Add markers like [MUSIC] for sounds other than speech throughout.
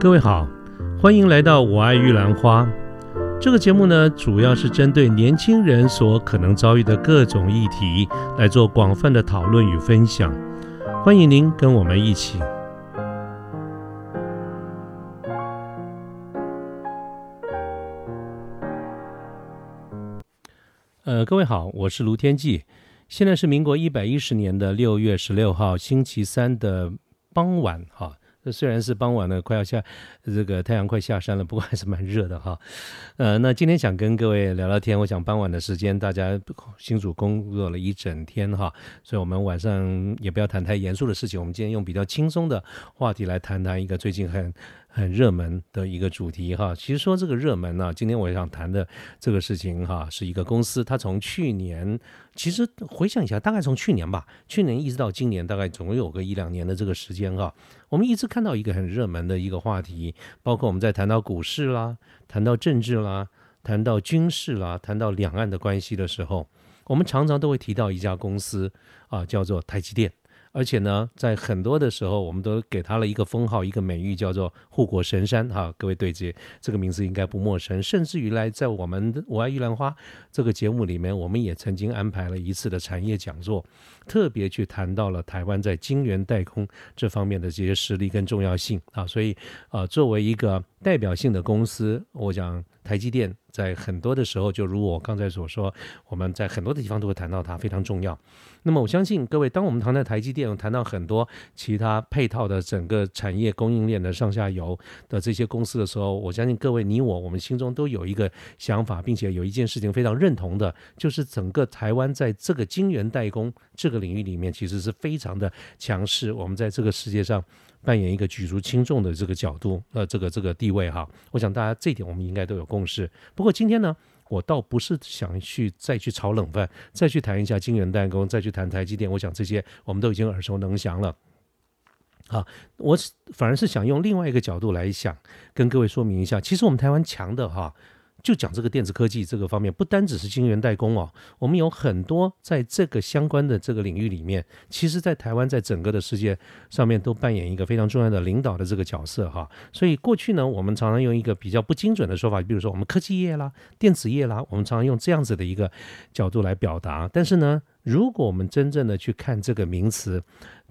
各位好，欢迎来到《我爱玉兰花》这个节目呢，主要是针对年轻人所可能遭遇的各种议题来做广泛的讨论与分享。欢迎您跟我们一起。呃，各位好，我是卢天记，现在是民国一百一十年的六月十六号星期三的傍晚，哈。这虽然是傍晚了，快要下，这个太阳快下山了，不过还是蛮热的哈。呃，那今天想跟各位聊聊天，我想傍晚的时间大家辛苦工作了一整天哈，所以我们晚上也不要谈太严肃的事情，我们今天用比较轻松的话题来谈谈一个最近很。很热门的一个主题哈，其实说这个热门呢，今天我想谈的这个事情哈，是一个公司，它从去年，其实回想一下，大概从去年吧，去年一直到今年，大概总共有个一两年的这个时间哈，我们一直看到一个很热门的一个话题，包括我们在谈到股市啦，谈到政治啦，谈到军事啦，谈到两岸的关系的时候，我们常常都会提到一家公司啊，叫做台积电。而且呢，在很多的时候，我们都给他了一个封号，一个美誉，叫做“护国神山”哈。各位对这这个名字应该不陌生。甚至于来在我们的“我爱玉兰花”这个节目里面，我们也曾经安排了一次的产业讲座，特别去谈到了台湾在晶圆代工这方面的这些实力跟重要性啊。所以，呃，作为一个代表性的公司，我想台积电在很多的时候，就如我刚才所说，我们在很多的地方都会谈到它非常重要。那么我相信各位，当我们谈到台积电，谈到很多其他配套的整个产业供应链的上下游的这些公司的时候，我相信各位你我我们心中都有一个想法，并且有一件事情非常认同的，就是整个台湾在这个晶圆代工这个领域里面，其实是非常的强势。我们在这个世界上扮演一个举足轻重的这个角度，呃，这个这个地位哈。我想大家这一点我们应该都有共识。不过今天呢？我倒不是想去再去炒冷饭，再去谈一下晶圆代工，再去谈台积电。我想这些我们都已经耳熟能详了。啊，我反而是想用另外一个角度来想，跟各位说明一下，其实我们台湾强的哈。就讲这个电子科技这个方面，不单只是晶圆代工哦，我们有很多在这个相关的这个领域里面，其实，在台湾在整个的世界上面都扮演一个非常重要的领导的这个角色哈。所以过去呢，我们常常用一个比较不精准的说法，比如说我们科技业啦、电子业啦，我们常常用这样子的一个角度来表达。但是呢，如果我们真正的去看这个名词，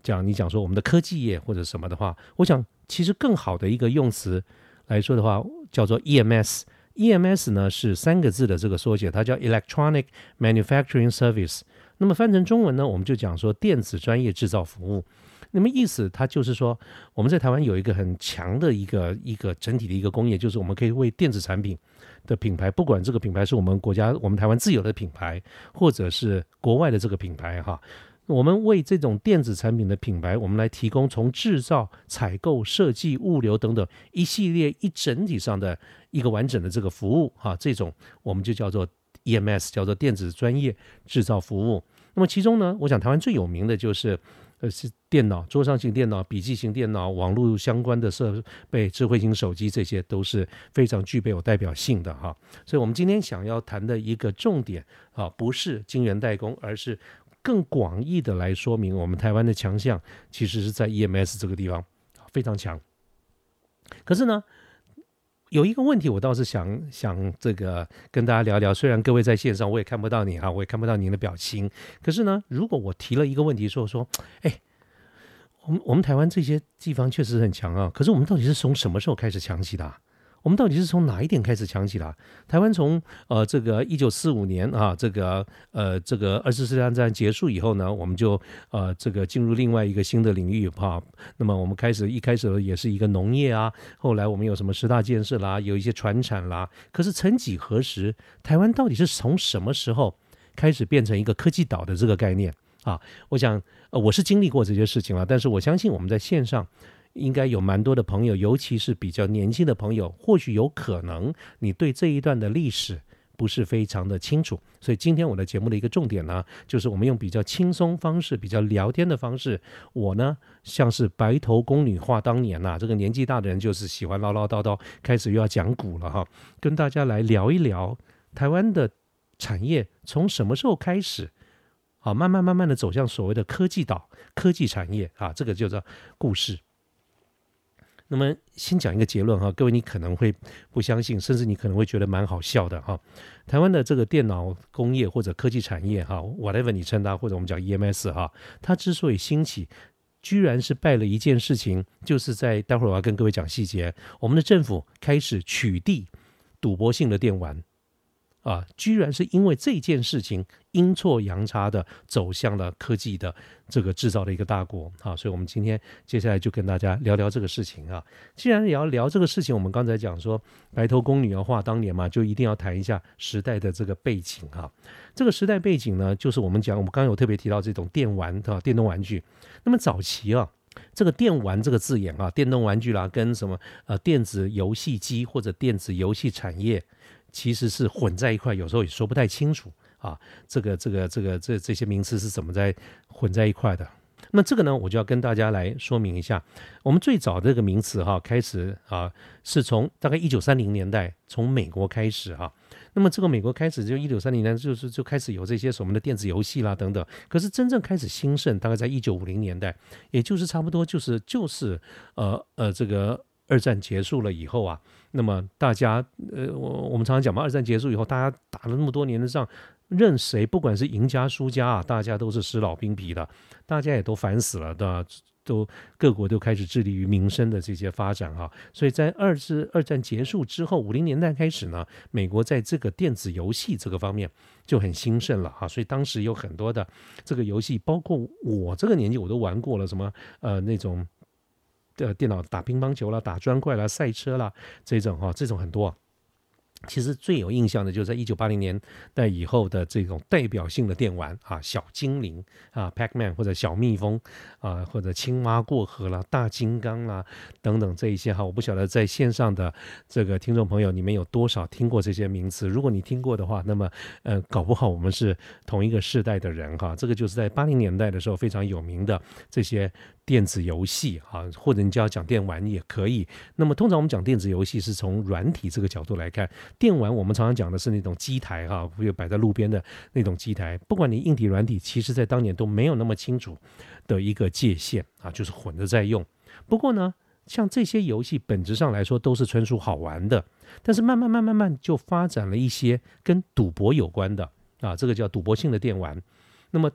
讲你讲说我们的科技业或者什么的话，我想其实更好的一个用词来说的话，叫做 EMS。EMS 呢是三个字的这个缩写，它叫 Electronic Manufacturing Service。那么翻成中文呢，我们就讲说电子专业制造服务。那么意思它就是说，我们在台湾有一个很强的一个一个整体的一个工业，就是我们可以为电子产品的品牌，不管这个品牌是我们国家我们台湾自有的品牌，或者是国外的这个品牌哈。我们为这种电子产品的品牌，我们来提供从制造、采购、设计、物流等等一系列一整体上的一个完整的这个服务，哈，这种我们就叫做 EMS，叫做电子专业制造服务。那么其中呢，我想台湾最有名的就是，呃，是电脑、桌上型电脑、笔记型电脑、网络相关的设备、智慧型手机，这些都是非常具备有代表性的哈。所以，我们今天想要谈的一个重点啊，不是晶圆代工，而是。更广义的来说明，我们台湾的强项其实是在 EMS 这个地方非常强。可是呢，有一个问题，我倒是想想这个跟大家聊聊。虽然各位在线上，我也看不到你哈，我也看不到您的表情。可是呢，如果我提了一个问题，说说，哎，我们我们台湾这些地方确实很强啊，可是我们到底是从什么时候开始强起的？我们到底是从哪一点开始强起来？台湾从呃这个一九四五年啊，这个呃这个二次世界大战结束以后呢，我们就呃这个进入另外一个新的领域哈。那么我们开始一开始也是一个农业啊，后来我们有什么十大建设啦，有一些传产啦。可是曾几何时，台湾到底是从什么时候开始变成一个科技岛的这个概念啊？我想呃我是经历过这些事情了，但是我相信我们在线上。应该有蛮多的朋友，尤其是比较年轻的朋友，或许有可能你对这一段的历史不是非常的清楚。所以今天我的节目的一个重点呢，就是我们用比较轻松方式、比较聊天的方式，我呢像是白头宫女话当年呐，这个年纪大的人就是喜欢唠唠叨叨，开始又要讲古了哈，跟大家来聊一聊台湾的产业从什么时候开始，好慢慢慢慢的走向所谓的科技岛、科技产业啊，这个就叫故事。那么先讲一个结论哈，各位你可能会不相信，甚至你可能会觉得蛮好笑的哈。台湾的这个电脑工业或者科技产业哈，whatever 你称它，或者我们讲 EMS 哈，它之所以兴起，居然是拜了一件事情，就是在待会儿我要跟各位讲细节，我们的政府开始取缔赌博性的电玩。啊，居然是因为这件事情阴错阳差的走向了科技的这个制造的一个大国啊，所以我们今天接下来就跟大家聊聊这个事情啊。既然也要聊这个事情，我们刚才讲说白头宫女要话当年嘛，就一定要谈一下时代的这个背景哈。这个时代背景呢，就是我们讲，我们刚有特别提到这种电玩啊，电动玩具。那么早期啊，这个电玩这个字眼啊，电动玩具啦，跟什么呃电子游戏机或者电子游戏产业。其实是混在一块，有时候也说不太清楚啊。这个、这个、这个、这这些名词是怎么在混在一块的？那这个呢，我就要跟大家来说明一下。我们最早这个名词哈，开始啊，是从大概一九三零年代从美国开始哈。那么这个美国开始就一九三零年，就是就开始有这些什么的电子游戏啦等等。可是真正开始兴盛，大概在一九五零年代，也就是差不多就是就是呃呃这个。二战结束了以后啊，那么大家呃，我我们常常讲嘛，二战结束以后，大家打了那么多年的仗，任谁不管是赢家输家啊，大家都是使老兵皮的，大家也都烦死了，对吧？都各国都开始致力于民生的这些发展哈，所以在二次二战结束之后，五零年代开始呢，美国在这个电子游戏这个方面就很兴盛了哈，所以当时有很多的这个游戏，包括我这个年纪我都玩过了，什么呃那种。的电脑打乒乓球啦，打砖块啦，赛车啦，这种哈，这种很多。其实最有印象的，就是在一九八零年代以后的这种代表性的电玩啊，小精灵啊，Pac-Man 或者小蜜蜂啊，或者青蛙过河啦，大金刚啦等等这一些哈，我不晓得在线上的这个听众朋友，你们有多少听过这些名词？如果你听过的话，那么呃，搞不好我们是同一个世代的人哈。这个就是在八零年代的时候非常有名的这些电子游戏啊，或者你就要讲电玩也可以。那么通常我们讲电子游戏是从软体这个角度来看。电玩我们常常讲的是那种机台哈，有摆在路边的那种机台，不管你硬体软体，其实在当年都没有那么清楚的一个界限啊，就是混着在用。不过呢，像这些游戏本质上来说都是纯属好玩的，但是慢慢慢慢慢就发展了一些跟赌博有关的啊，这个叫赌博性的电玩。那么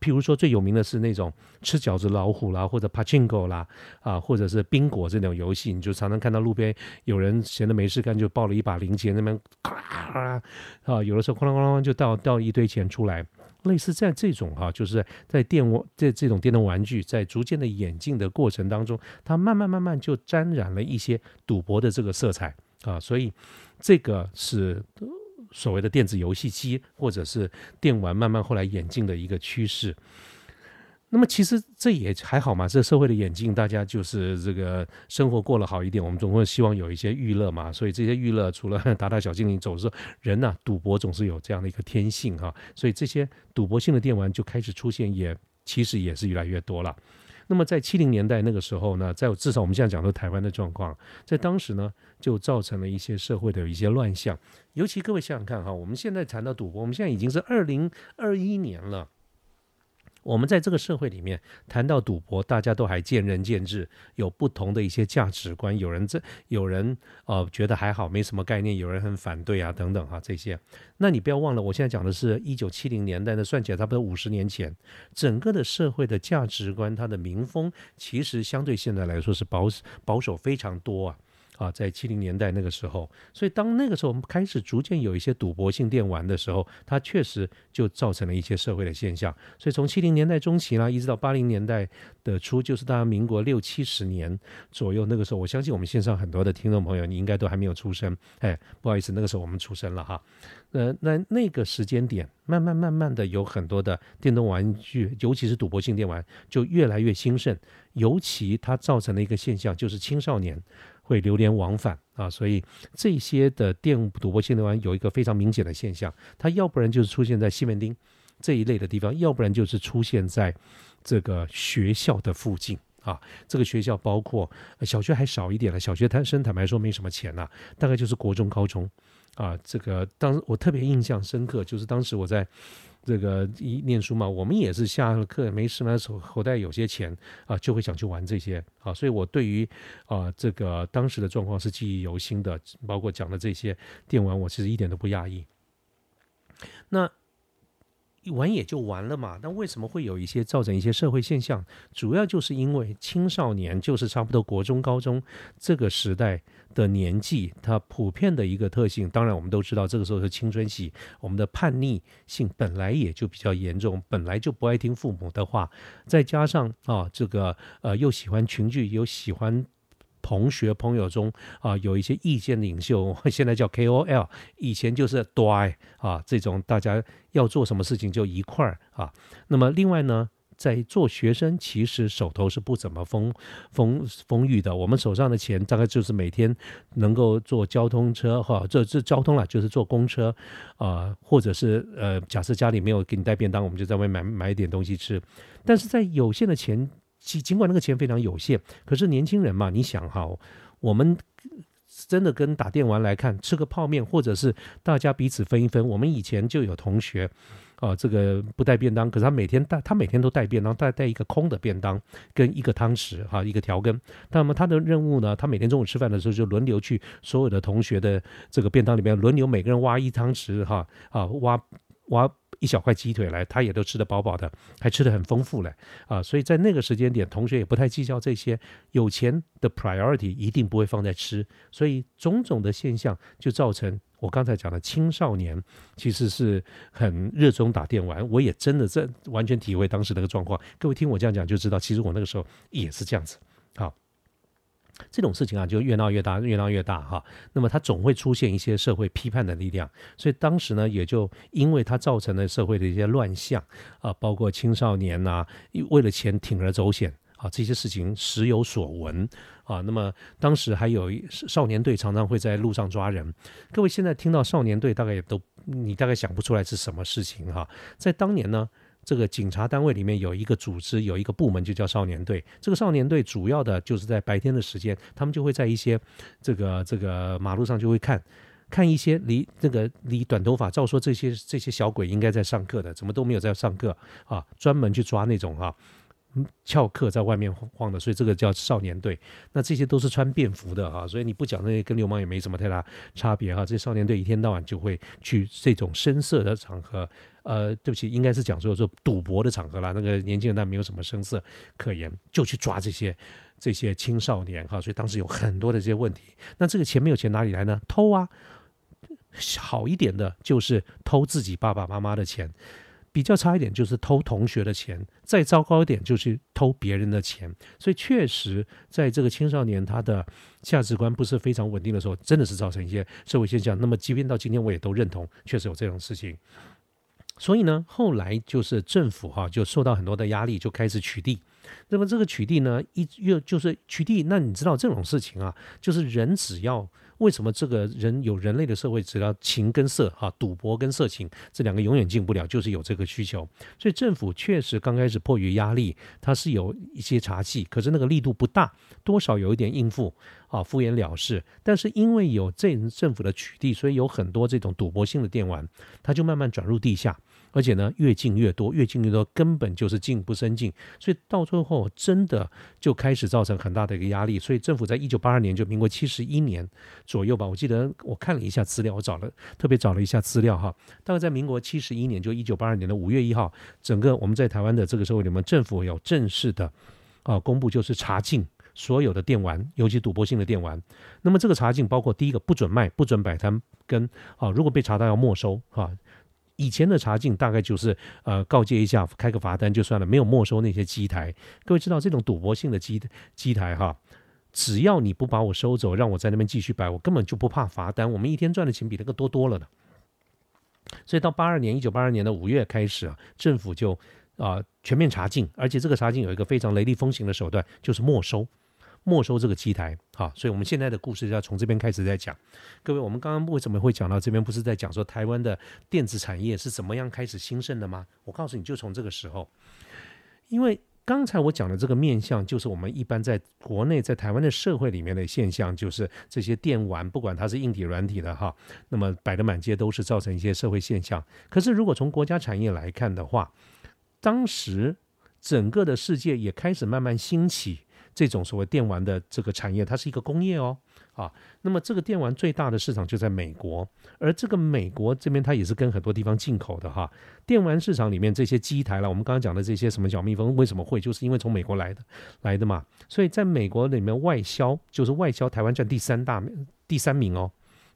譬如说，最有名的是那种吃饺子老虎啦，或者 Pachinko 啦，啊，或者是宾果这种游戏，你就常常看到路边有人闲的没事干，就抱了一把零钱，那边咔啊，有的时候哐啷哐啷就倒倒一堆钱出来。类似在这种哈，就是在电玩这这种电动玩具在逐渐的演进的过程当中，它慢慢慢慢就沾染了一些赌博的这个色彩啊，所以这个是。所谓的电子游戏机或者是电玩，慢慢后来演进的一个趋势。那么其实这也还好嘛，这社会的演进，大家就是这个生活过了好一点，我们总会希望有一些娱乐嘛。所以这些娱乐除了 [LAUGHS] 打打小精灵，总是人呐，赌博总是有这样的一个天性哈。所以这些赌博性的电玩就开始出现，也其实也是越来越多了。那么在七零年代那个时候呢，在至少我们现在讲的台湾的状况，在当时呢，就造成了一些社会的一些乱象。尤其各位想想看哈，我们现在谈到赌博，我们现在已经是二零二一年了。我们在这个社会里面谈到赌博，大家都还见仁见智，有不同的一些价值观。有人这有人呃觉得还好，没什么概念；有人很反对啊，等等哈这些。那你不要忘了，我现在讲的是一九七零年代，那算起来差不多五十年前，整个的社会的价值观，它的民风其实相对现在来说是保守保守非常多啊。啊，在七零年代那个时候，所以当那个时候我们开始逐渐有一些赌博性电玩的时候，它确实就造成了一些社会的现象。所以从七零年代中期啦，一直到八零年代的初，就是大概民国六七十年左右，那个时候，我相信我们线上很多的听众朋友，你应该都还没有出生。哎，不好意思，那个时候我们出生了哈。呃，那那个时间点，慢慢慢慢的有很多的电动玩具，尤其是赌博性电玩，就越来越兴盛。尤其它造成了一个现象，就是青少年。会流连往返啊，所以这些的电赌博性的玩有一个非常明显的现象，它要不然就是出现在西门町这一类的地方，要不然就是出现在这个学校的附近啊。这个学校包括小学还少一点了，小学坦生坦白说没什么钱呐，大概就是国中、高中啊。这个当我特别印象深刻，就是当时我在。这个一念书嘛，我们也是下了课没事嘛，手口袋有些钱啊，就会想去玩这些啊，所以我对于啊这个当时的状况是记忆犹新的，包括讲的这些电玩，我其实一点都不讶异。那。玩也就完了嘛，那为什么会有一些造成一些社会现象？主要就是因为青少年，就是差不多国中、高中这个时代的年纪，它普遍的一个特性。当然，我们都知道这个时候是青春期，我们的叛逆性本来也就比较严重，本来就不爱听父母的话，再加上啊，这个呃又喜欢群聚，又喜欢。同学朋友中啊，有一些意见领袖，[LAUGHS] 现在叫 KOL，以前就是对啊，这种大家要做什么事情就一块儿啊。那么另外呢，在做学生，其实手头是不怎么丰丰丰裕的。我们手上的钱大概就是每天能够坐交通车哈，这这交通了就是坐公车啊，或者是呃，假设家里没有给你带便当，我们就在外面买买一点东西吃。但是在有限的钱。尽尽管那个钱非常有限，可是年轻人嘛，你想哈，我们真的跟打电玩来看，吃个泡面，或者是大家彼此分一分。我们以前就有同学啊，这个不带便当，可是他每天带，他每天都带便当，带带一个空的便当跟一个汤匙哈，一个调羹。那么他的任务呢，他每天中午吃饭的时候就轮流去所有的同学的这个便当里面轮流每个人挖一汤匙哈啊挖挖。一小块鸡腿来，他也都吃得饱饱的，还吃得很丰富嘞啊！所以在那个时间点，同学也不太计较这些，有钱的 priority 一定不会放在吃，所以种种的现象就造成我刚才讲的青少年其实是很热衷打电玩。我也真的在完全体会当时那个状况。各位听我这样讲就知道，其实我那个时候也是这样子。好。这种事情啊，就越闹越大，越闹越大哈。那么它总会出现一些社会批判的力量，所以当时呢，也就因为它造成了社会的一些乱象啊，包括青少年呐，为了钱铤而走险啊，这些事情时有所闻啊。那么当时还有少年队常常会在路上抓人。各位现在听到少年队，大概也都你大概想不出来是什么事情哈。在当年呢。这个警察单位里面有一个组织，有一个部门就叫少年队。这个少年队主要的就是在白天的时间，他们就会在一些这个这个马路上就会看，看一些离这个离短头发，照说这些这些小鬼应该在上课的，怎么都没有在上课啊？专门去抓那种啊。翘课在外面晃的，所以这个叫少年队。那这些都是穿便服的哈，所以你不讲那些跟流氓也没什么太大差别哈。这少年队一天到晚就会去这种深色的场合，呃，对不起，应该是讲说说赌博的场合啦。那个年轻人他没有什么声色可言，就去抓这些这些青少年哈。所以当时有很多的这些问题。那这个钱没有钱哪里来呢？偷啊，好一点的就是偷自己爸爸妈妈的钱。比较差一点就是偷同学的钱，再糟糕一点就是偷别人的钱。所以确实，在这个青少年他的价值观不是非常稳定的时候，真的是造成一些社会现象。那么，即便到今天，我也都认同，确实有这种事情。所以呢，后来就是政府哈就受到很多的压力，就开始取缔。那么这个取缔呢，一又就是取缔。那你知道这种事情啊，就是人只要。为什么这个人有人类的社会，只要情跟色哈，赌博跟色情这两个永远进不了，就是有这个需求。所以政府确实刚开始迫于压力，它是有一些查气，可是那个力度不大，多少有一点应付啊，敷衍了事。但是因为有这政府的取缔，所以有很多这种赌博性的电玩，它就慢慢转入地下。而且呢，越进越多，越进越多，根本就是进不生进，所以到最后真的就开始造成很大的一个压力。所以政府在一九八二年，就民国七十一年左右吧，我记得我看了一下资料，我找了特别找了一下资料哈，大概在民国七十一年，就一九八二年的五月一号，整个我们在台湾的这个社会里面，政府有正式的啊公布，就是查禁所有的电玩，尤其赌博性的电玩。那么这个查禁包括第一个不准卖，不准摆摊，跟啊如果被查到要没收哈。以前的查禁大概就是呃告诫一下，开个罚单就算了，没有没收那些机台。各位知道这种赌博性的机机台哈，只要你不把我收走，让我在那边继续摆，我根本就不怕罚单。我们一天赚的钱比那个多多了的。所以到八二年，一九八二年的五月开始啊，政府就啊全面查禁，而且这个查禁有一个非常雷厉风行的手段，就是没收。没收这个机台，好，所以我们现在的故事要从这边开始在讲。各位，我们刚刚为什么会讲到这边？不是在讲说台湾的电子产业是怎么样开始兴盛的吗？我告诉你就从这个时候，因为。刚才我讲的这个面相，就是我们一般在国内在台湾的社会里面的现象，就是这些电玩，不管它是硬体软体的哈，那么摆的满街都是，造成一些社会现象。可是如果从国家产业来看的话，当时整个的世界也开始慢慢兴起。这种所谓电玩的这个产业，它是一个工业哦，啊，那么这个电玩最大的市场就在美国，而这个美国这边它也是跟很多地方进口的哈。电玩市场里面这些机台了，我们刚刚讲的这些什么小蜜蜂为什么会，就是因为从美国来的来的嘛，所以在美国里面外销就是外销，台湾占第三大第三名哦，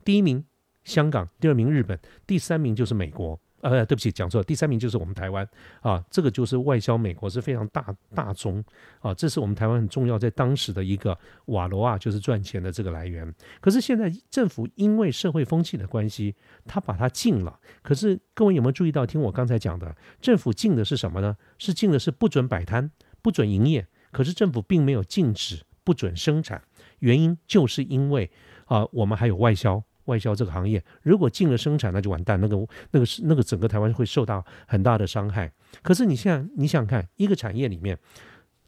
第一名香港，第二名日本，第三名就是美国。呃，对不起，讲错了。第三名就是我们台湾啊，这个就是外销美国是非常大大宗啊，这是我们台湾很重要在当时的一个瓦罗啊，就是赚钱的这个来源。可是现在政府因为社会风气的关系，他把它禁了。可是各位有没有注意到？听我刚才讲的，政府禁的是什么呢？是禁的是不准摆摊、不准营业。可是政府并没有禁止不准生产，原因就是因为啊，我们还有外销。外销这个行业，如果进了生产，那就完蛋。那个、那个是那个整个台湾会受到很大的伤害。可是你现在你想看，一个产业里面，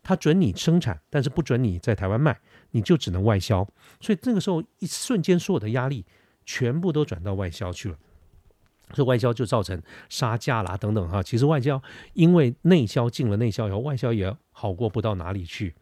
它准你生产，但是不准你在台湾卖，你就只能外销。所以这个时候一瞬间，所有的压力全部都转到外销去了。所以外销就造成杀价啦等等哈。其实外销因为内销进了内销以后，外销也好过不到哪里去。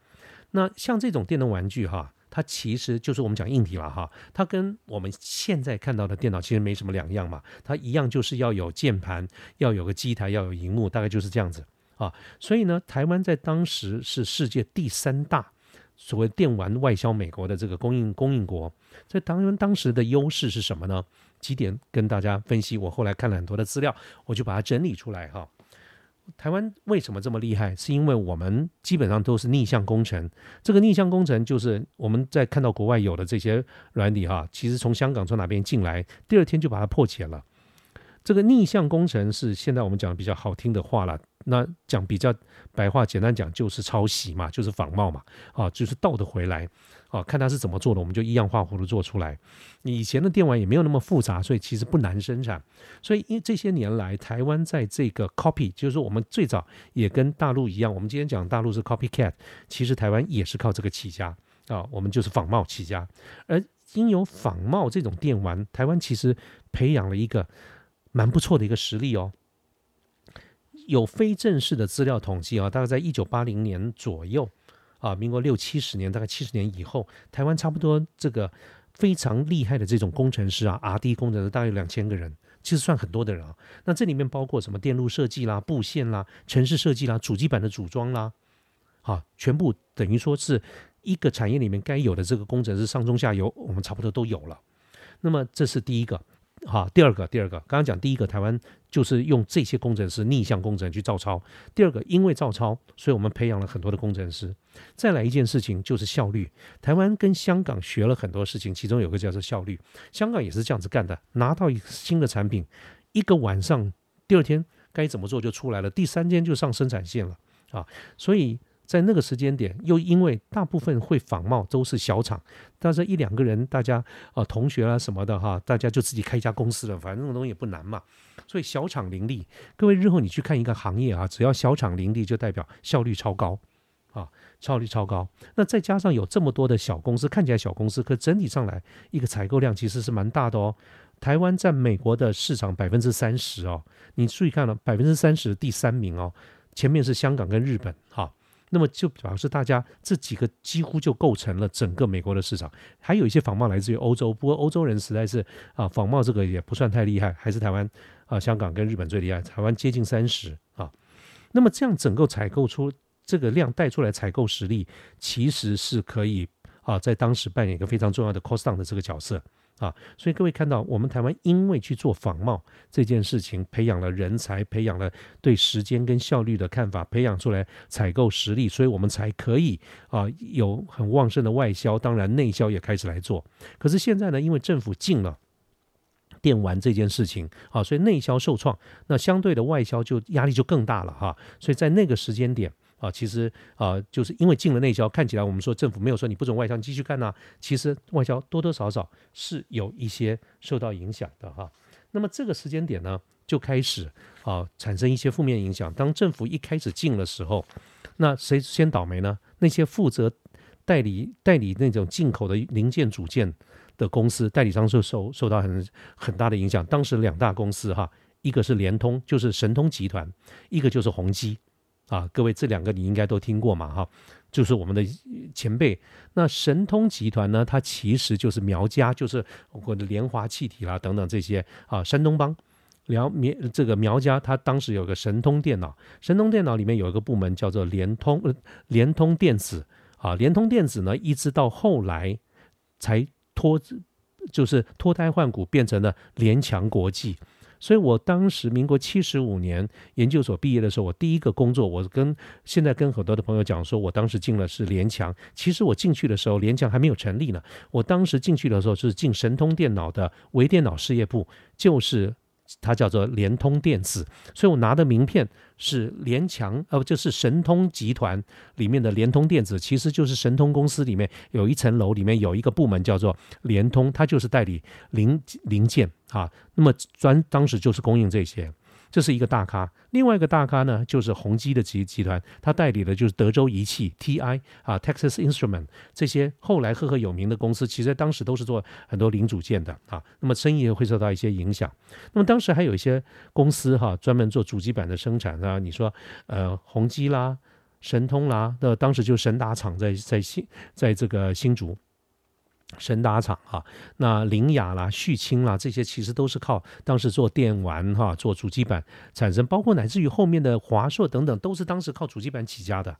那像这种电动玩具哈。它其实就是我们讲硬体了哈，它跟我们现在看到的电脑其实没什么两样嘛，它一样就是要有键盘，要有个机台，要有荧幕，大概就是这样子啊。所以呢，台湾在当时是世界第三大所谓电玩外销美国的这个供应供应国，在当当时的优势是什么呢？几点跟大家分析，我后来看了很多的资料，我就把它整理出来哈。台湾为什么这么厉害？是因为我们基本上都是逆向工程。这个逆向工程就是我们在看到国外有的这些软体哈，其实从香港从哪边进来，第二天就把它破解了。这个逆向工程是现在我们讲的比较好听的话了。那讲比较白话，简单讲就是抄袭嘛，就是仿冒嘛，啊，就是倒的回来，啊，看他是怎么做的，我们就一样画葫芦做出来。以前的电玩也没有那么复杂，所以其实不难生产。所以因为这些年来，台湾在这个 copy，就是说我们最早也跟大陆一样，我们今天讲大陆是 copycat，其实台湾也是靠这个起家啊，我们就是仿冒起家。而因有仿冒这种电玩，台湾其实培养了一个蛮不错的一个实力哦。有非正式的资料统计啊，大概在一九八零年左右啊，民国六七十年，大概七十年以后，台湾差不多这个非常厉害的这种工程师啊，R D 工程师大概有两千个人，其实算很多的人啊。那这里面包括什么电路设计啦、布线啦、城市设计啦、主机板的组装啦，啊，全部等于说是一个产业里面该有的这个工程师上中下游，我们差不多都有了。那么这是第一个。好，第二个，第二个，刚刚讲第一个，台湾就是用这些工程师逆向工程去照抄。第二个，因为照抄，所以我们培养了很多的工程师。再来一件事情就是效率，台湾跟香港学了很多事情，其中有个叫做效率。香港也是这样子干的，拿到一新的产品，一个晚上，第二天该怎么做就出来了，第三天就上生产线了啊，所以。在那个时间点，又因为大部分会仿冒都是小厂，但是一两个人，大家啊同学啊什么的哈，大家就自己开一家公司了，反正那种东西也不难嘛。所以小厂林立，各位日后你去看一个行业啊，只要小厂林立，就代表效率超高啊，效率超高。那再加上有这么多的小公司，看起来小公司，可整体上来一个采购量其实是蛮大的哦。台湾占美国的市场百分之三十哦，你注意看了百分之三十第三名哦，前面是香港跟日本哈。那么就表示大家这几个几乎就构成了整个美国的市场，还有一些仿冒来自于欧洲，不过欧洲人实在是啊仿冒这个也不算太厉害，还是台湾啊香港跟日本最厉害，台湾接近三十啊。那么这样整个采购出这个量带出来采购实力，其实是可以啊在当时扮演一个非常重要的 cost down 的这个角色。啊，所以各位看到，我们台湾因为去做仿冒这件事情，培养了人才，培养了对时间跟效率的看法，培养出来采购实力，所以我们才可以啊有很旺盛的外销，当然内销也开始来做。可是现在呢，因为政府禁了电玩这件事情啊，所以内销受创，那相对的外销就压力就更大了哈。所以在那个时间点。啊，其实啊，就是因为进了内销，看起来我们说政府没有说你不准外销，继续干呐。其实外销多多少少是有一些受到影响的哈。那么这个时间点呢，就开始啊产生一些负面影响。当政府一开始进的时候，那谁先倒霉呢？那些负责代理代理那种进口的零件组件的公司，代理商就受受到很很大的影响。当时两大公司哈，一个是联通，就是神通集团；一个就是宏基。啊，各位这两个你应该都听过嘛哈，就是我们的前辈。那神通集团呢，它其实就是苗家，就是或者联华气体啦等等这些啊，山东帮苗苗这个苗家，它当时有个神通电脑，神通电脑里面有一个部门叫做联通联通电子啊，联通电子呢，一直到后来才脱就是脱胎换骨，变成了联强国际。所以我当时民国七十五年研究所毕业的时候，我第一个工作，我跟现在跟很多的朋友讲说，我当时进了是联强。其实我进去的时候，联强还没有成立呢。我当时进去的时候是进神通电脑的微电脑事业部，就是。它叫做联通电子，所以我拿的名片是联强，呃，就是神通集团里面的联通电子，其实就是神通公司里面有一层楼，里面有一个部门叫做联通，它就是代理零零件啊，那么专当时就是供应这些。这是一个大咖，另外一个大咖呢，就是宏基的集集团，他代理的就是德州仪器 TI 啊，Texas Instrument 这些后来赫赫有名的公司，其实在当时都是做很多零组件的啊，那么生意会受到一些影响。那么当时还有一些公司哈，专门做主机板的生产啊，你说呃宏基啦、神通啦，那当时就神达厂在在新在这个新竹。神达厂哈，那凌雅啦、旭清啦，这些其实都是靠当时做电玩哈、做主机板产生，包括乃至于后面的华硕等等，都是当时靠主机板起家的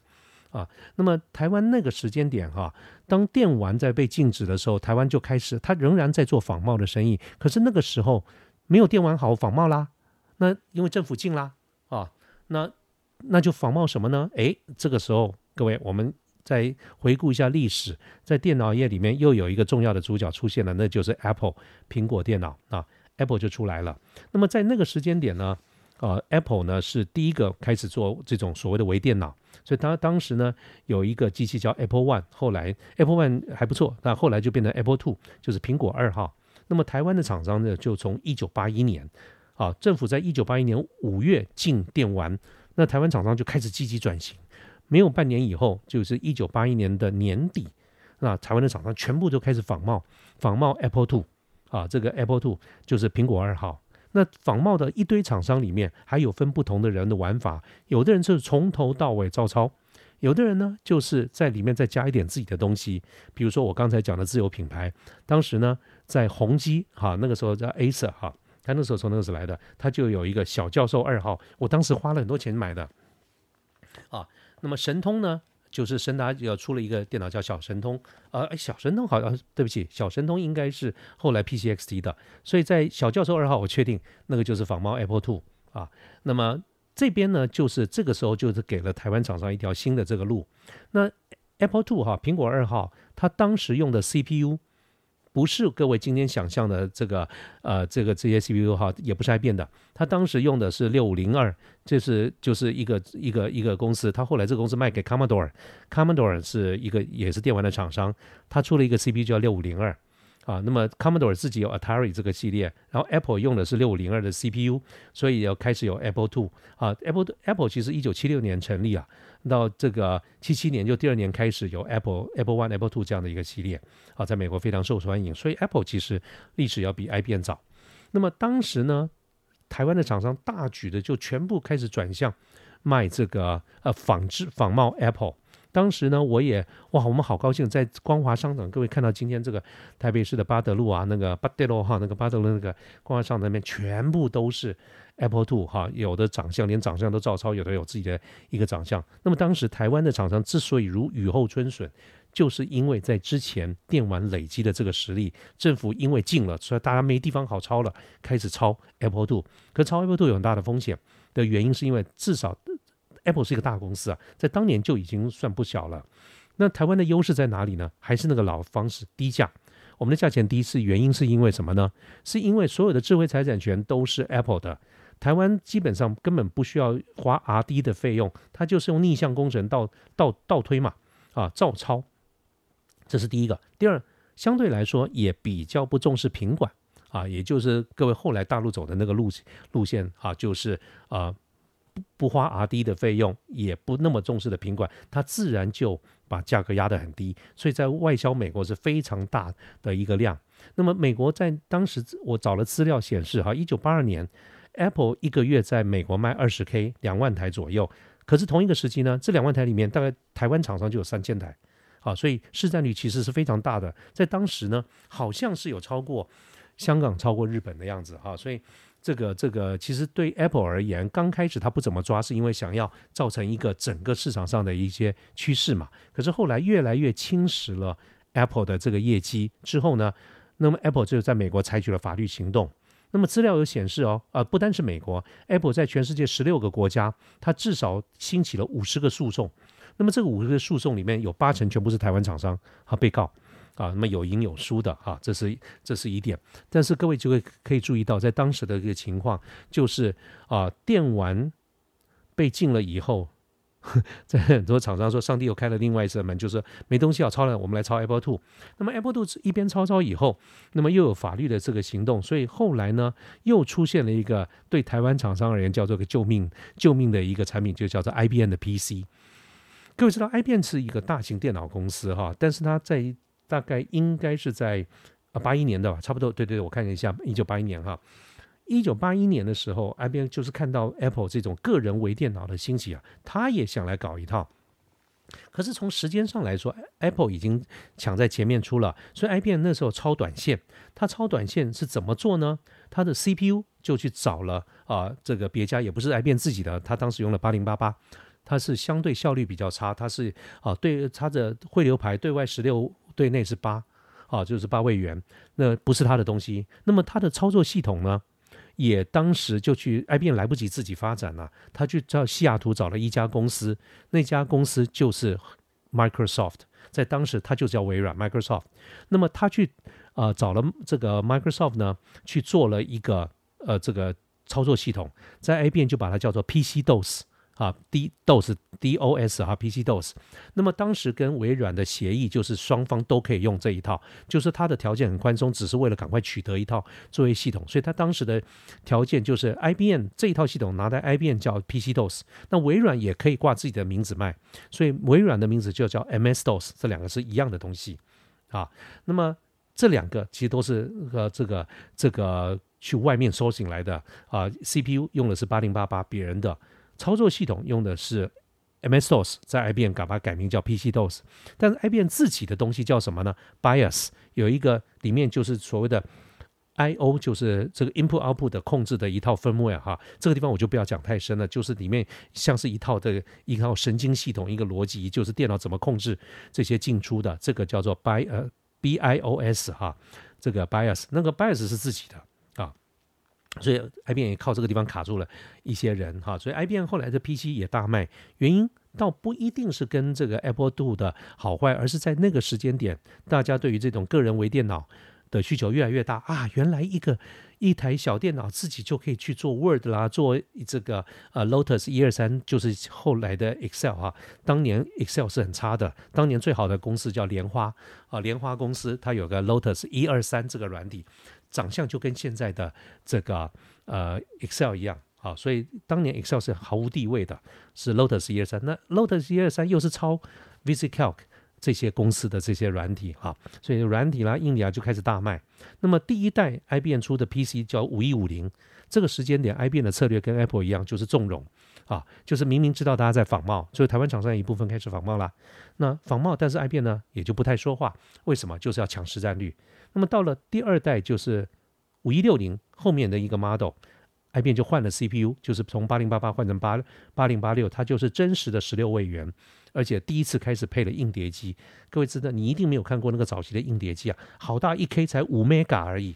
啊。那么台湾那个时间点哈，当电玩在被禁止的时候，台湾就开始，它仍然在做仿冒的生意。可是那个时候没有电玩好仿冒啦，那因为政府禁啦啊，那那就仿冒什么呢？诶，这个时候各位我们。再回顾一下历史，在电脑业里面又有一个重要的主角出现了，那就是 Apple 苹果电脑啊，Apple 就出来了。那么在那个时间点呢，呃，Apple 呢是第一个开始做这种所谓的微电脑，所以它当时呢有一个机器叫 Apple One，后来 Apple One 还不错，但后来就变成 Apple Two，就是苹果二号。那么台湾的厂商呢，就从一九八一年啊，政府在一九八一年五月禁电玩，那台湾厂商就开始积极转型。没有半年以后，就是一九八一年的年底，那台湾的厂商全部都开始仿冒，仿冒 Apple Two 啊，这个 Apple Two 就是苹果二号。那仿冒的一堆厂商里面，还有分不同的人的玩法，有的人是从头到尾照抄，有的人呢就是在里面再加一点自己的东西。比如说我刚才讲的自有品牌，当时呢在宏基哈，那个时候叫 Acer 哈，他那时候从那个时候来的，他就有一个小教授二号，我当时花了很多钱买的啊。那么神通呢，就是神达要出了一个电脑叫小神通，呃，小神通好像对不起，小神通应该是后来 PCXT 的，所以在小教授二号，我确定那个就是仿冒 Apple Two 啊。那么这边呢，就是这个时候就是给了台湾厂商一条新的这个路。那 Apple Two 哈，苹果二号，它当时用的 CPU。不是各位今天想象的这个，呃，这个这些 CPU 哈，也不是爱变的。他当时用的是六五零二，这是就是一个一个一个公司。他后来这个公司卖给 Commodore，Commodore 是一个也是电玩的厂商，他出了一个 CPU 叫六五零二。啊，那么 Commodore 自己有 Atari 这个系列，然后 Apple 用的是六五零二的 CPU，所以要开始有 Apple Two 啊。Apple Apple 其实一九七六年成立啊，到这个七七年就第二年开始有 Apple Apple One、Apple Two 这样的一个系列啊，在美国非常受欢迎，所以 Apple 其实历史要比 IBM 早。那么当时呢，台湾的厂商大举的就全部开始转向卖这个呃仿制仿冒 Apple。当时呢，我也哇，我们好高兴，在光华商场，各位看到今天这个台北市的巴德路啊，那个巴德路哈，那个巴德路那个光华商场那边全部都是 Apple Two 哈，有的长相连长相都照抄，有的有自己的一个长相。那么当时台湾的厂商之所以如雨后春笋，就是因为在之前电玩累积的这个实力，政府因为禁了，所以大家没地方好抄了，开始抄 Apple Two。可抄 Apple Two 有很大的风险的原因，是因为至少。Apple 是一个大公司啊，在当年就已经算不小了。那台湾的优势在哪里呢？还是那个老方式，低价。我们的价钱低是原因是因为什么呢？是因为所有的智慧财产权都是 Apple 的，台湾基本上根本不需要花 R&D 的费用，它就是用逆向工程倒倒倒推嘛，啊，照抄。这是第一个。第二，相对来说也比较不重视品管啊，也就是各位后来大陆走的那个路路线啊，就是啊。不花 R D 的费用，也不那么重视的品管，它自然就把价格压得很低，所以在外销美国是非常大的一个量。那么美国在当时我找了资料显示，哈，一九八二年 Apple 一个月在美国卖二十 K 两万台左右，可是同一个时期呢，这两万台里面大概台湾厂商就有三千台，啊，所以市占率其实是非常大的。在当时呢，好像是有超过香港、超过日本的样子，哈，所以。这个这个其实对 Apple 而言，刚开始他不怎么抓，是因为想要造成一个整个市场上的一些趋势嘛。可是后来越来越侵蚀了 Apple 的这个业绩之后呢，那么 Apple 就在美国采取了法律行动。那么资料有显示哦，呃，不单是美国，Apple 在全世界十六个国家，它至少兴起了五十个诉讼。那么这个五十个诉讼里面有八成全部是台湾厂商和被告。啊，那么有赢有输的啊，这是这是一点。但是各位就会可以注意到，在当时的一个情况，就是啊，电玩被禁了以后，在很多厂商说，上帝又开了另外一扇门，就是没东西要抄了，我们来抄 Apple Two。那么 Apple Two 一边抄抄以后，那么又有法律的这个行动，所以后来呢，又出现了一个对台湾厂商而言叫做个救命救命的一个产品，就叫做 IBM 的 PC。各位知道，IBM 是一个大型电脑公司哈，但是它在大概应该是在啊八一年的吧，差不多。对对，我看一下，一九八一年哈，一九八一年的时候，IBM 就是看到 Apple 这种个人微电脑的兴起啊，他也想来搞一套。可是从时间上来说，Apple 已经抢在前面出了，所以 IBM 那时候超短线，它超短线是怎么做呢？它的 CPU 就去找了啊，这个别家也不是 IBM 自己的，它当时用了八零八八。它是相对效率比较差，它是啊，对它的汇流排对外十六，对内是八，啊，就是八位元，那不是他的东西。那么他的操作系统呢，也当时就去 IBM 来不及自己发展了，他去找西雅图找了一家公司，那家公司就是 Microsoft，在当时它就叫微软 Microsoft。那么他去啊找了这个 Microsoft 呢，去做了一个呃这个操作系统，在 IBM 就把它叫做 PC DOS。啊，D DOS D O S 哈，PC DOS。那么当时跟微软的协议就是双方都可以用这一套，就是它的条件很宽松，只是为了赶快取得一套作业系统。所以它当时的条件就是 IBM 这一套系统拿在 IBM 叫 PC DOS，那微软也可以挂自己的名字卖，所以微软的名字就叫 MS DOS，这两个是一样的东西啊。那么这两个其实都是呃这个这个去外面搜寻来的啊，CPU 用的是八零八八别人的。操作系统用的是 MS DOS，在 IBM 把它改名叫 PC DOS，但是 IBM 自己的东西叫什么呢？BIOS 有一个里面就是所谓的 I/O，就是这个 Input Output 的控制的一套 firmware 哈，这个地方我就不要讲太深了，就是里面像是一套的一套神经系统，一个逻辑，就是电脑怎么控制这些进出的，这个叫做 BI 呃 BIOS 哈，这个 BIOS 那个 BIOS 是自己的。所以 IBM 也靠这个地方卡住了一些人哈，所以 IBM 后来的 PC 也大卖，原因倒不一定是跟这个 Apple Two 的好坏，而是在那个时间点，大家对于这种个人微电脑的需求越来越大啊。原来一个一台小电脑自己就可以去做 Word 啦，做这个呃 Lotus 一二三，就是后来的 Excel 哈。当年 Excel 是很差的，当年最好的公司叫莲花啊，莲花公司它有个 Lotus 一二三这个软体。长相就跟现在的这个呃 Excel 一样啊，所以当年 Excel 是毫无地位的，是 Lotus 一二三。那 Lotus 一二三又是抄 VisiCalc 这些公司的这些软体哈，所以软体啦、硬体啊就开始大卖。那么第一代 IBM 出的 PC 叫五一五零，这个时间点 IBM 的策略跟 Apple 一样，就是纵容啊，就是明明知道大家在仿冒，所以台湾厂商一部分开始仿冒啦。那仿冒，但是 IBM 呢也就不太说话，为什么？就是要抢实战率。那么到了第二代，就是五一六零后面的一个 model IBM 就换了 CPU，就是从八零八八换成八八零八六，它就是真实的十六位元，而且第一次开始配了硬碟机。各位知道，你一定没有看过那个早期的硬碟机啊，好大一 K 才五 mega 而已，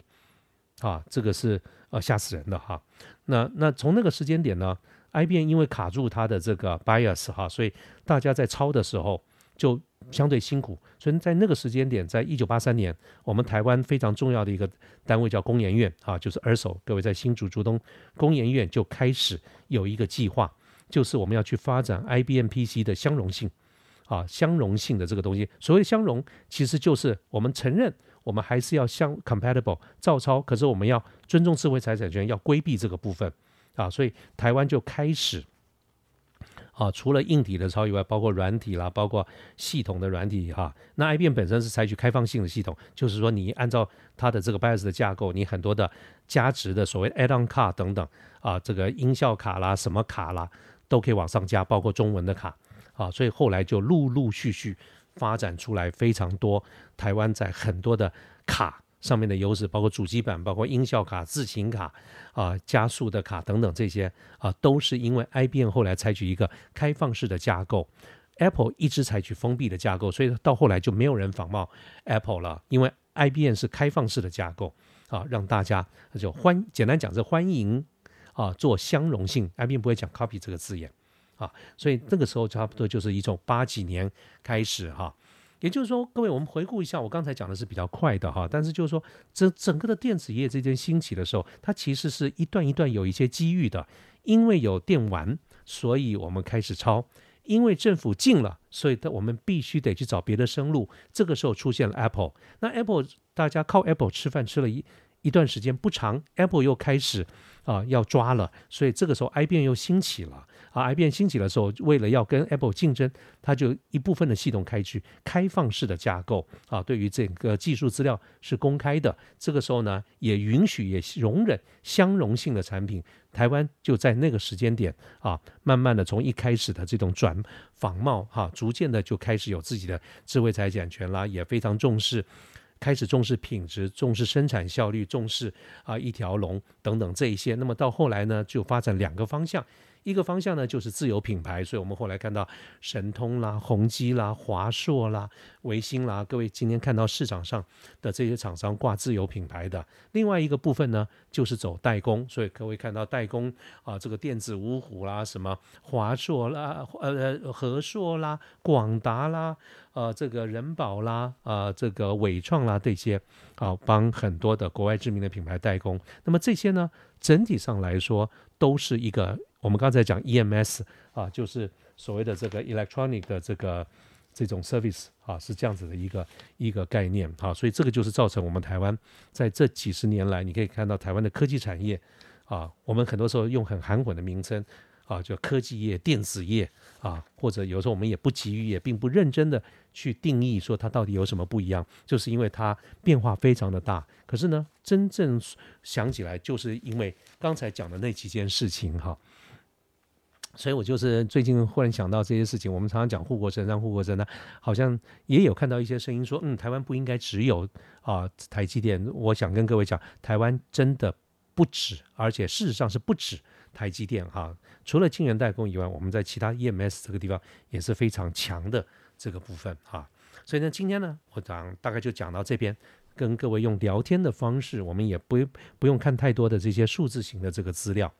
啊，这个是呃吓死人的哈。那那从那个时间点呢，IBM 因为卡住它的这个 BIOS 哈，所以大家在抄的时候。就相对辛苦，所以在那个时间点，在一九八三年，我们台湾非常重要的一个单位叫工研院啊，就是 ERSO，各位在新竹竹东工研院就开始有一个计划，就是我们要去发展 IBM PC 的相容性啊，相容性的这个东西。所谓相容，其实就是我们承认我们还是要相 compatible 照抄，可是我们要尊重智慧财产权，要规避这个部分啊，所以台湾就开始啊，除了硬体的抄以外，包括软体啦，包括系统的软体哈。那 IBM 本身是采取开放性的系统，就是说你按照它的这个 BIOS 的架构，你很多的加值的所谓 add-on 卡等等啊，这个音效卡啦、什么卡啦，都可以往上加，包括中文的卡啊。所以后来就陆陆续续发展出来非常多台湾在很多的卡。上面的优势包括主机板、包括音效卡、自行卡啊、加速的卡等等这些啊，都是因为 IBM 后来采取一个开放式的架构，Apple 一直采取封闭的架构，所以到后来就没有人仿冒 Apple 了，因为 IBM 是开放式的架构啊，让大家就欢简单讲是欢迎啊做相容性，IBM 不会讲 copy 这个字眼啊，所以那个时候差不多就是一种八几年开始哈。也就是说，各位，我们回顾一下，我刚才讲的是比较快的哈，但是就是说，整整个的电子业这件兴起的时候，它其实是一段一段有一些机遇的，因为有电玩，所以我们开始抄；因为政府禁了，所以的我们必须得去找别的生路。这个时候出现了 Apple，那 Apple 大家靠 Apple 吃饭吃了一一段时间不长，Apple 又开始啊要抓了，所以这个时候 IBM 又兴起了。啊，IBM 兴起的时候，为了要跟 Apple 竞争，它就一部分的系统开去开放式的架构啊，对于整个技术资料是公开的。这个时候呢，也允许也容忍相容性的产品。台湾就在那个时间点啊，慢慢的从一开始的这种转仿冒哈，逐渐的就开始有自己的智慧财产权啦，也非常重视，开始重视品质，重视生产效率，重视啊一条龙等等这一些。那么到后来呢，就发展两个方向。一个方向呢，就是自有品牌，所以我们后来看到神通啦、宏基啦、华硕啦、维新啦，各位今天看到市场上的这些厂商挂自有品牌的。另外一个部分呢，就是走代工，所以各位看到代工啊，这个电子五虎啦、什么华硕啦、呃呃和硕啦、广达啦、呃这个人保啦、啊这个伟创啦这些啊，帮很多的国外知名的品牌代工。那么这些呢，整体上来说都是一个。我们刚才讲 EMS 啊，就是所谓的这个 electronic 的这个这种 service 啊，是这样子的一个一个概念啊，所以这个就是造成我们台湾在这几十年来，你可以看到台湾的科技产业啊，我们很多时候用很含混的名称啊，叫科技业、电子业啊，或者有时候我们也不急于，也并不认真的去定义说它到底有什么不一样，就是因为它变化非常的大。可是呢，真正想起来，就是因为刚才讲的那几件事情哈。所以我就是最近忽然想到这些事情。我们常常讲护国神山，护国神山，好像也有看到一些声音说，嗯，台湾不应该只有啊台积电。我想跟各位讲，台湾真的不止，而且事实上是不止台积电哈。除了晶圆代工以外，我们在其他 EMS 这个地方也是非常强的这个部分哈。所以呢，今天呢，我讲大概就讲到这边，跟各位用聊天的方式，我们也不不用看太多的这些数字型的这个资料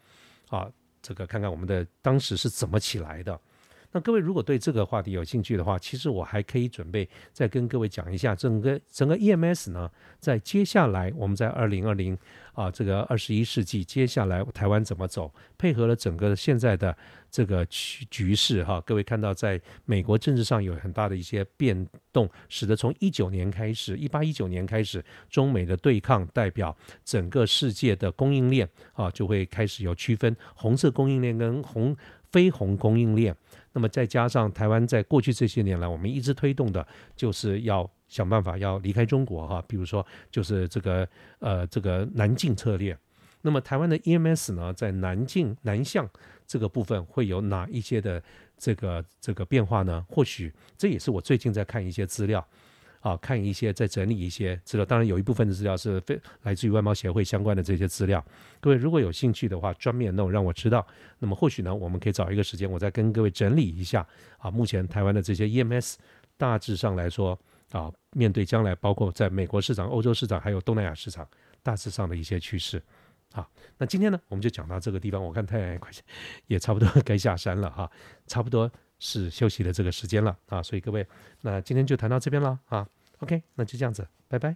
啊。这个看看我们的当时是怎么起来的。那各位如果对这个话题有兴趣的话，其实我还可以准备再跟各位讲一下整个整个 EMS 呢，在接下来我们在二零二零啊这个二十一世纪，接下来台湾怎么走，配合了整个现在的这个局局势哈。各位看到，在美国政治上有很大的一些变动，使得从一九年开始，一八一九年开始，中美的对抗代表整个世界的供应链啊，就会开始有区分红色供应链跟红非红供应链。那么再加上台湾在过去这些年来，我们一直推动的就是要想办法要离开中国哈，比如说就是这个呃这个南进策略。那么台湾的 EMS 呢，在南进南向这个部分会有哪一些的这个这个变化呢？或许这也是我最近在看一些资料。啊，看一些，再整理一些资料。当然，有一部分的资料是非来自于外贸协会相关的这些资料。各位如果有兴趣的话，专面弄让我知道。那么或许呢，我们可以找一个时间，我再跟各位整理一下。啊，目前台湾的这些 EMS 大致上来说，啊，面对将来包括在美国市场、欧洲市场还有东南亚市场大致上的一些趋势。好，那今天呢，我们就讲到这个地方。我看太阳也快也差不多 [LAUGHS] 该下山了哈，差不多。是休息的这个时间了啊，所以各位，那今天就谈到这边了啊。OK，那就这样子，拜拜。